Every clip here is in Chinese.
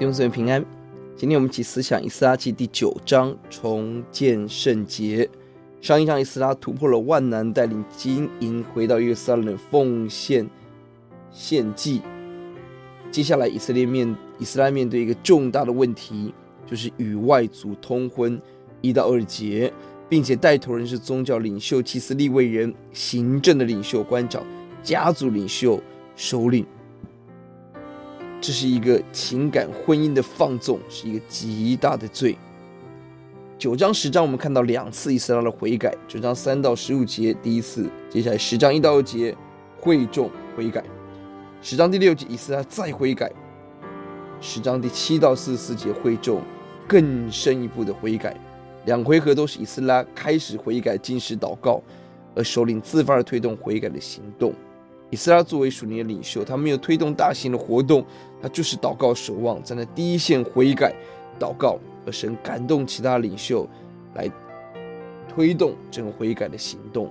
弟兄姊妹平安，今天我们一起思想以斯拉记第九章重建圣洁。上一章以斯拉突破了万难，带领金银回到耶路撒冷奉献献祭。接下来以色列面以斯拉面对一个重大的问题，就是与外族通婚一到二节，并且带头人是宗教领袖、祭司、立位人、行政的领袖、官长、家族领袖、首领。这是一个情感婚姻的放纵，是一个极大的罪。九章十章我们看到两次以斯拉的悔改，九章三到十五节第一次，接下来十章一到二节会众悔改，十章第六节以斯拉再悔改，十章第七到四十四节会众更深一步的悔改，两回合都是以斯拉开始悔改、进食祷告，而首领自发的推动悔改的行动。以色列作为属灵的领袖，他没有推动大型的活动，他就是祷告守望，站在第一线悔改祷告，而神感动其他领袖来推动这个悔改的行动。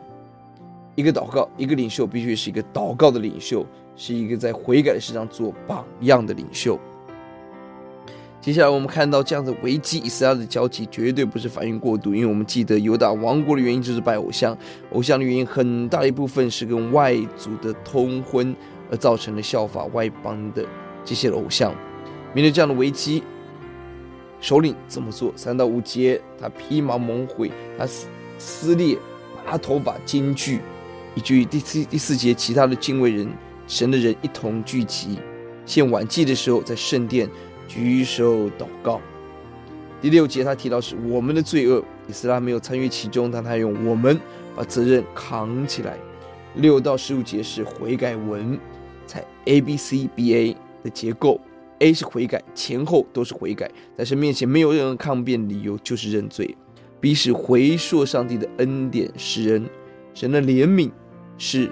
一个祷告，一个领袖必须是一个祷告的领袖，是一个在悔改的事上做榜样的领袖。接下来我们看到这样的危机，以斯拉的焦急绝对不是反应过度，因为我们记得犹大亡国的原因就是拜偶像，偶像的原因很大一部分是跟外族的通婚而造成的效法外邦的这些偶像。面对这样的危机，首领怎么做？三到五节，他披麻蒙悔，他撕撕裂，拔头发，金句，以至于第四第四节，其他的敬畏人神的人一同聚集，献晚祭的时候，在圣殿。举手祷告。第六节，他提到是我们的罪恶，以斯拉没有参与其中，但他用我们把责任扛起来。六到十五节是悔改文，采 A B C B A 的结构，A 是悔改，前后都是悔改，在神面前没有任何抗辩理由，就是认罪。B 是回溯上帝的恩典施恩，神的怜悯是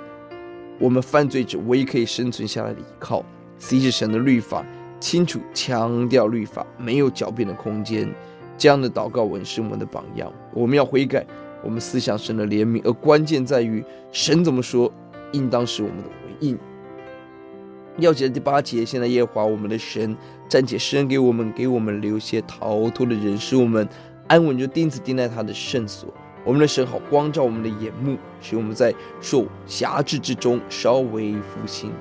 我们犯罪者唯一可以生存下来的依靠。C 是神的律法。清楚强调律法，没有狡辩的空间。这样的祷告文是我们的榜样。我们要悔改，我们思想神的怜悯，而关键在于神怎么说，应当是我们的回应。要解的第八节，现在耶和华我们的神暂且施恩给我们，给我们留些逃脱的人，使我们安稳，就钉子钉在他的圣所。我们的神好光照我们的眼目，使我们在受辖制之中稍微复兴。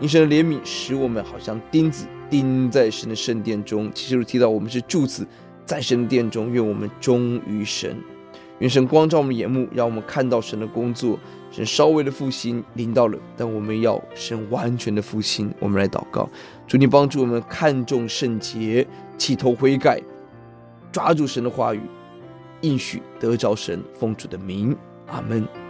因神的怜悯，使我们好像钉子。钉在神的圣殿中，其实提到我们是柱子，在神殿中，愿我们忠于神，愿神光照我们眼目，让我们看到神的工作。神稍微的复兴临到了，但我们要神完全的复兴。我们来祷告，主你帮助我们看重圣洁，起头悔改，抓住神的话语，应许得着神奉主的名，阿门。